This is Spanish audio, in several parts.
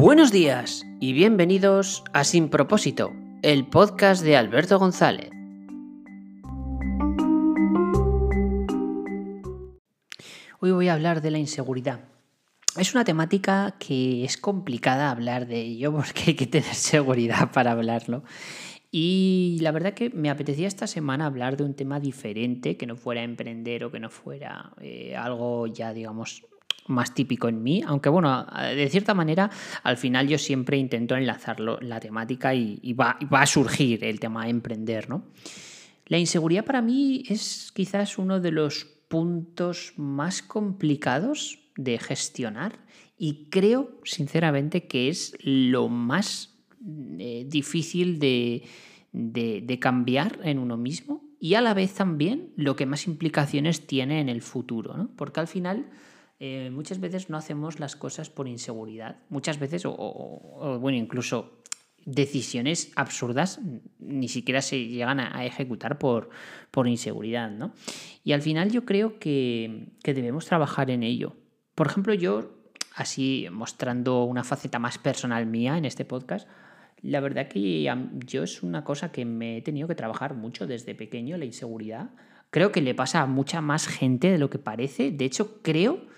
Buenos días y bienvenidos a Sin Propósito, el podcast de Alberto González. Hoy voy a hablar de la inseguridad. Es una temática que es complicada hablar de ello porque hay que tener seguridad para hablarlo. Y la verdad que me apetecía esta semana hablar de un tema diferente, que no fuera emprender o que no fuera eh, algo ya, digamos, más típico en mí, aunque bueno, de cierta manera al final yo siempre intento enlazarlo la temática y, va, a surgir el tema de emprender, ¿no? La inseguridad para mí es quizás uno de los puntos más complicados de gestionar y creo sinceramente que es lo más eh, difícil de, de cambiar en uno mismo y a la vez también lo que más implicaciones tiene en el futuro, ¿no? Porque al final eh, muchas veces no hacemos las cosas por inseguridad. Muchas veces, o, bueno, incluso decisiones absurdas ni siquiera se llegan a, ejecutar por, por, inseguridad, ¿no? Y al final yo creo que, que debemos trabajar en ello. Por ejemplo, yo, así mostrando una faceta más personal mía en este podcast, la verdad que yo es una cosa que me he tenido que trabajar mucho desde pequeño, la inseguridad. Creo que le pasa a mucha más gente de lo que parece. De hecho, creo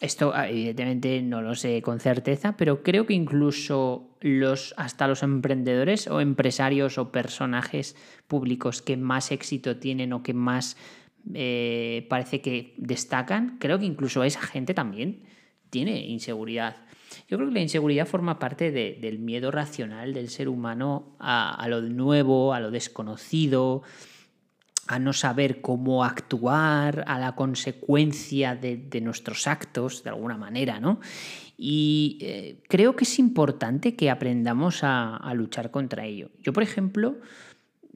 esto ah, evidentemente no lo sé con certeza, pero creo que incluso los, hasta los emprendedores o empresarios o personajes públicos que más éxito tienen o que más eh, parece que destacan, creo que incluso esa gente también tiene inseguridad. Yo creo que la inseguridad forma parte del miedo racional del ser humano a, a lo nuevo, a lo desconocido, a no saber cómo actuar, a la consecuencia de, nuestros actos, de alguna manera, ¿no? Y eh, creo que es importante que aprendamos a, luchar contra ello. Yo, por ejemplo,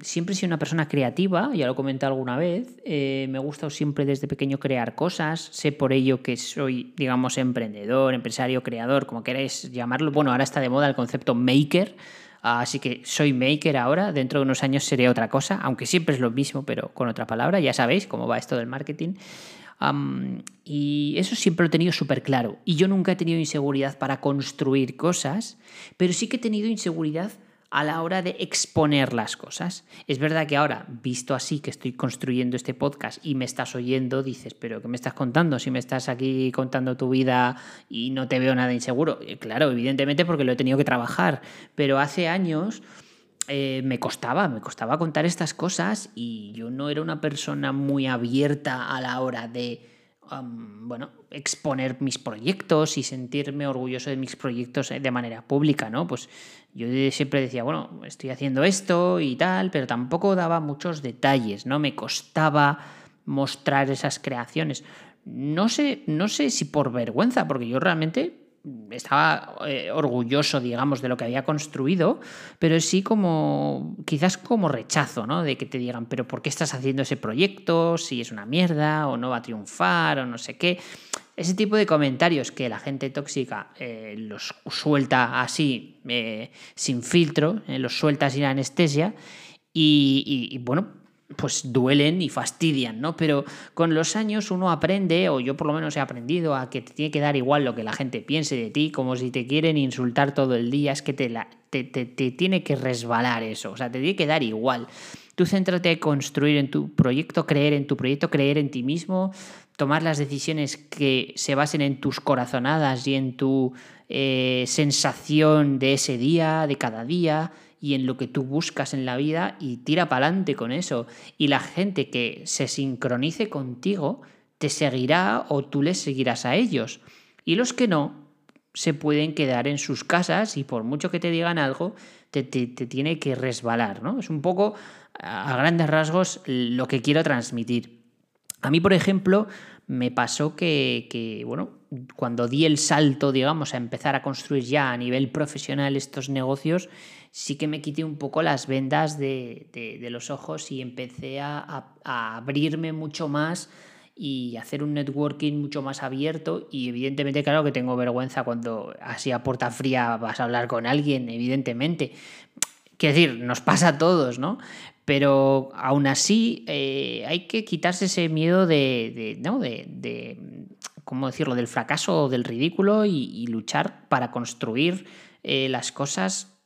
siempre he sido una persona creativa, ya lo he comentado alguna vez, eh, me ha gustado siempre desde pequeño crear cosas, sé por ello que soy, digamos, emprendedor, empresario, creador, como queráis llamarlo. Bueno, ahora está de moda el concepto maker, Así que soy maker ahora, dentro de unos años seré otra cosa, aunque siempre es lo mismo, pero con otra palabra, ya sabéis cómo va esto del marketing. y eso siempre lo he tenido súper claro. Y yo nunca he tenido inseguridad para construir cosas, pero sí que he tenido inseguridad a la hora de exponer las cosas. Es verdad que ahora, visto así que estoy construyendo este podcast y me estás oyendo, dices, pero ¿qué me estás contando? Si me estás aquí contando tu vida y no te veo nada inseguro. Eh, claro, evidentemente porque lo he tenido que trabajar, pero hace años... Eh, me costaba, me costaba contar estas cosas y yo no era una persona muy abierta a la hora de, bueno, exponer mis proyectos y sentirme orgulloso de mis proyectos de manera pública, ¿no? Pues yo siempre decía, bueno, estoy haciendo esto y tal, pero tampoco daba muchos detalles, ¿no? Me costaba mostrar esas creaciones. No sé, no sé si por vergüenza, porque yo realmente estaba eh, orgulloso, digamos, de lo que había construido, pero sí como, quizás como rechazo, ¿no? De que te digan, pero ¿por qué estás haciendo ese proyecto? Si es una mierda, o no va a triunfar, o no sé qué. Ese tipo de comentarios que la gente tóxica eh, los suelta así, eh, sin filtro, los suelta sin anestesia, y bueno, pues duelen y fastidian, ¿no? Pero con los años uno aprende, o yo por lo menos he aprendido, a que te tiene que dar igual lo que la gente piense de ti, como si te quieren insultar todo el día, es que te, te, tiene que resbalar eso, o sea, te tiene que dar igual. Tú céntrate en construir en tu proyecto, creer en tu proyecto, creer en ti mismo, tomar las decisiones que se basen en tus corazonadas y en tu eh, sensación de ese día, de cada día, y en lo que tú buscas en la vida y tira para adelante con eso. Y la gente que se sincronice contigo te seguirá o tú les seguirás a ellos. Y los que no, se pueden quedar en sus casas y por mucho que te digan algo, te, tiene que resbalar. ¿no? Es un poco, a grandes rasgos, lo que quiero transmitir. A mí, por ejemplo, me pasó que, que, bueno, cuando di el salto, digamos, a empezar a construir ya a nivel profesional estos negocios, sí que me quité un poco las vendas de, los ojos y empecé a, abrirme mucho más y hacer un networking mucho más abierto y evidentemente claro que tengo vergüenza cuando así a puerta fría vas a hablar con alguien, evidentemente. Quiero decir, nos pasa a todos, ¿no? Pero aún así eh, hay que quitarse ese miedo de, ¿no? de ¿cómo decirlo?, del fracaso o del ridículo y, luchar para construir eh, las cosas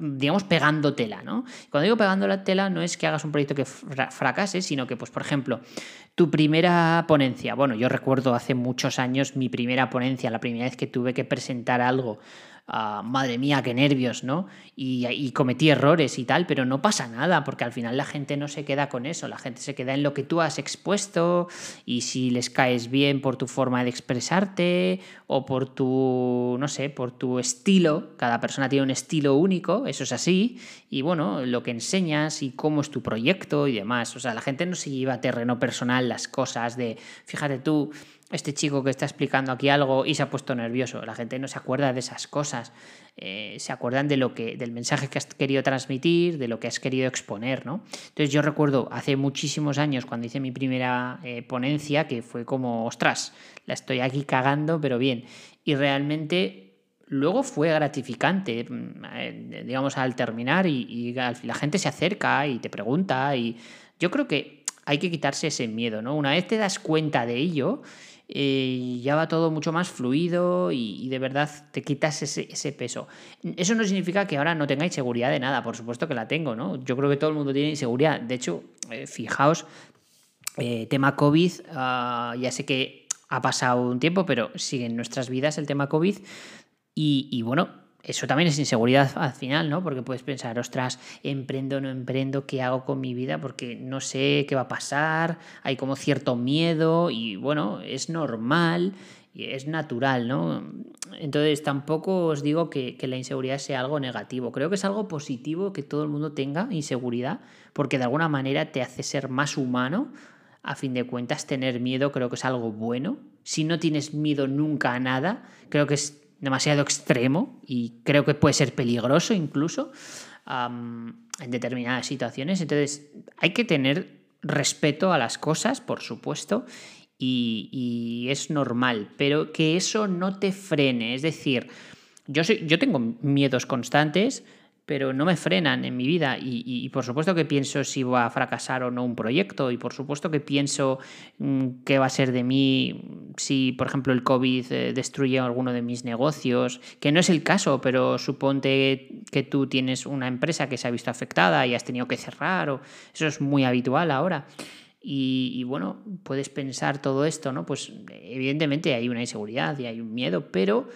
digamos, pegando tela, ¿no? Cuando digo pegando la tela no es que hagas un proyecto que fracase, sino que, pues, por ejemplo, tu primera ponencia, bueno, yo recuerdo hace muchos años mi primera ponencia, la primera vez que tuve que presentar algo Madre mía, qué nervios, ¿no? Y, cometí errores y tal, pero no pasa nada, porque al final la gente no se queda con eso, la gente se queda en lo que tú has expuesto y si les caes bien por tu forma de expresarte o por tu, no sé, por tu estilo, cada persona tiene un estilo único, eso es así, y bueno, lo que enseñas y cómo es tu proyecto y demás, o sea, la gente no se lleva a terreno personal las cosas de, fíjate tú, este chico que está explicando aquí algo y se ha puesto nervioso. La gente no se acuerda de esas cosas. Eh, se acuerdan de lo que, del mensaje que has querido transmitir, de lo que has querido exponer, ¿no? Entonces yo recuerdo hace muchísimos años cuando hice mi primera eh, ponencia que fue como, ostras, la estoy aquí cagando, pero bien. Y realmente luego fue gratificante, mm, digamos, al terminar y, y la gente se acerca y te pregunta y yo creo que hay que quitarse ese miedo, ¿no? Una vez te das cuenta de ello, eh, ya va todo mucho más fluido y, de verdad te quitas ese, peso. Eso no significa que ahora no tengáis seguridad de nada, por supuesto que la tengo, ¿no? Yo creo que todo el mundo tiene inseguridad. De hecho, eh, fijaos, eh, tema COVID, ah, ya sé que ha pasado un tiempo, pero sigue en nuestras vidas el tema COVID. y bueno, eso también es inseguridad al final, ¿no? Porque puedes pensar, ostras, emprendo, o no emprendo, ¿qué hago con mi vida? Porque no sé qué va a pasar, hay como cierto miedo y bueno, es normal es natural, ¿no? Entonces tampoco os digo que, que, la inseguridad sea algo negativo, creo que es algo positivo que todo el mundo tenga inseguridad, porque de alguna manera te hace ser más humano. A fin de cuentas, tener miedo creo que es algo bueno. Si no tienes miedo nunca a nada, creo que es demasiado extremo y creo que puede ser peligroso incluso en determinadas situaciones. Entonces hay que tener respeto a las cosas, por supuesto, y, y, es normal, pero que eso no te frene. Es decir, yo, soy, yo tengo miedos constantes, pero no me frenan en mi vida y, por supuesto que pienso si va a fracasar o no un proyecto y por supuesto que pienso mm, qué va a ser de mí si, por ejemplo, el COVID eh, destruye alguno de mis negocios, que no es el caso, pero suponte que tú tienes una empresa que se ha visto afectada y has tenido que cerrar, o eso es muy habitual ahora. Y, y, bueno, puedes pensar todo esto, ¿no? Pues evidentemente hay una inseguridad y hay un miedo, pero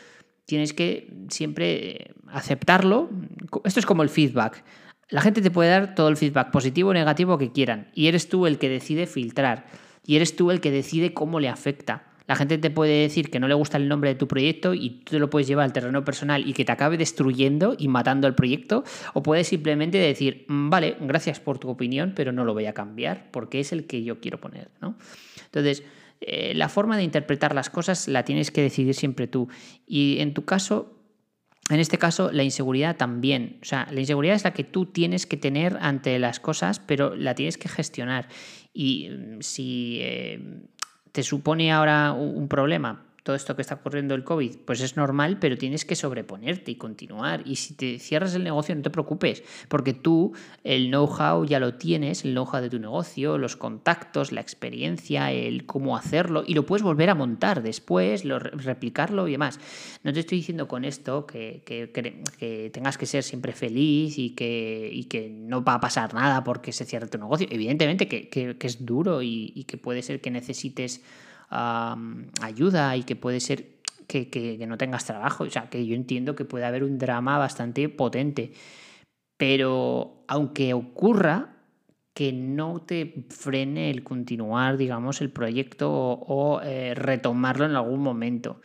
tienes que siempre aceptarlo. Esto es como el feedback. La gente te puede dar todo el feedback, positivo o negativo que quieran, y eres tú el que decide filtrar, y eres tú el que decide cómo le afecta. La gente te puede decir que no le gusta el nombre de tu proyecto y tú te lo puedes llevar al terreno personal y que te acabe destruyendo y matando el proyecto, o puedes simplemente decir, mm, vale, gracias por tu opinión, pero no lo voy a cambiar porque es el que yo quiero poner, ¿no? Entonces, eh, la forma de interpretar las cosas la tienes que decidir siempre tú. Y en tu caso, en este caso, la inseguridad también. O sea, la inseguridad es la que tú tienes que tener ante las cosas, pero la tienes que gestionar. Y mm, si eh, te supone ahora un problema, todo esto que está ocurriendo el COVID, pues es normal, pero tienes que sobreponerte y continuar. Y si te cierras el negocio, no te preocupes, porque tú el know-how ya lo tienes, el know-how de tu negocio, los contactos, la experiencia, el cómo hacerlo, y lo puedes volver a montar después, lo, replicarlo y demás. No te estoy diciendo con esto que, que, tengas que ser siempre feliz y que, y que no va a pasar nada porque se cierre tu negocio. Evidentemente que, es duro y que puede ser que necesites ayuda y que puede ser que, no tengas trabajo. O sea, que yo entiendo que puede haber un drama bastante potente. Pero aunque ocurra, que no te frene el continuar, digamos, el proyecto o, eh, retomarlo en algún momento.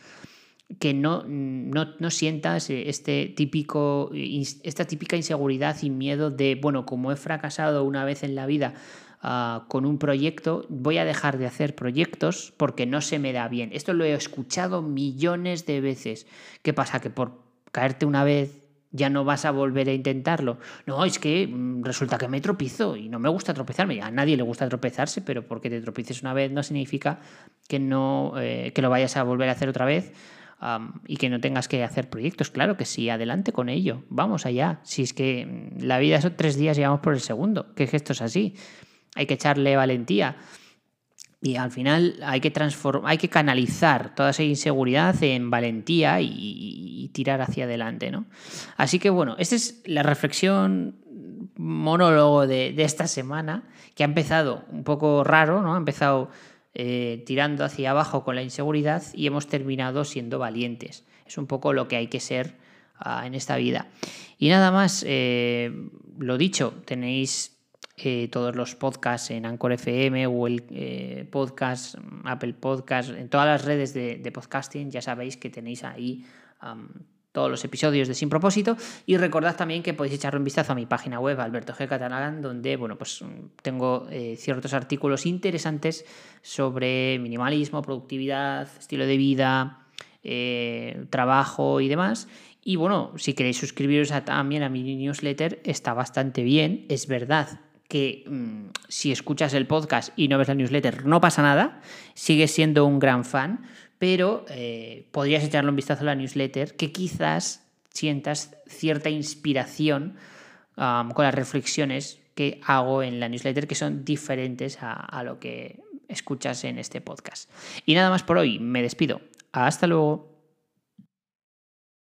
Que no, no, no, sientas este típico, esta típica inseguridad y miedo de, bueno, como he fracasado una vez en la vida, Ah, con un proyecto, voy a dejar de hacer proyectos porque no se me da bien. Esto lo he escuchado millones de veces. ¿Qué pasa? Que por caerte una vez ya no vas a volver a intentarlo. No, es que mm, resulta que me tropizo y no me gusta tropezarme. A nadie le gusta tropezarse, pero porque te tropices una vez no significa que, no, eh, que lo vayas a volver a hacer otra vez. y que no tengas que hacer proyectos. Claro que sí, adelante con ello, vamos allá. Si es que mm, la vida son tres días y vamos por el segundo, que esto es así hay que echarle valentía. Y al final hay que, hay que canalizar toda esa inseguridad en valentía y, tirar hacia adelante, ¿no? Así que bueno, esta es la reflexión monólogo de, esta semana, que ha empezado un poco raro, ¿no? Ha empezado eh, tirando hacia abajo con la inseguridad y hemos terminado siendo valientes. Es un poco lo que hay que ser ah, en esta vida. Y nada más, eh, lo dicho, tenéis eh, todos los podcasts en Anchor FM o el eh, podcast, Apple Podcast, en todas las redes de, podcasting, ya sabéis que tenéis ahí todos los episodios de Sin Propósito. Y recordad también que podéis echarle un vistazo a mi página web, Alberto G. Catalán, donde bueno, pues, tengo eh, ciertos artículos interesantes sobre minimalismo, productividad, estilo de vida, trabajo y demás. Y bueno, si queréis suscribiros también a mi newsletter, está bastante bien. Es verdad que mm, si escuchas el podcast y no ves la newsletter, no pasa nada, sigues siendo un gran fan, pero eh, podrías echarle un vistazo a la newsletter que quizás sientas cierta inspiración con las reflexiones que hago en la newsletter que son diferentes a lo que escuchas en este podcast. Y nada más por hoy, me despido. Hasta luego.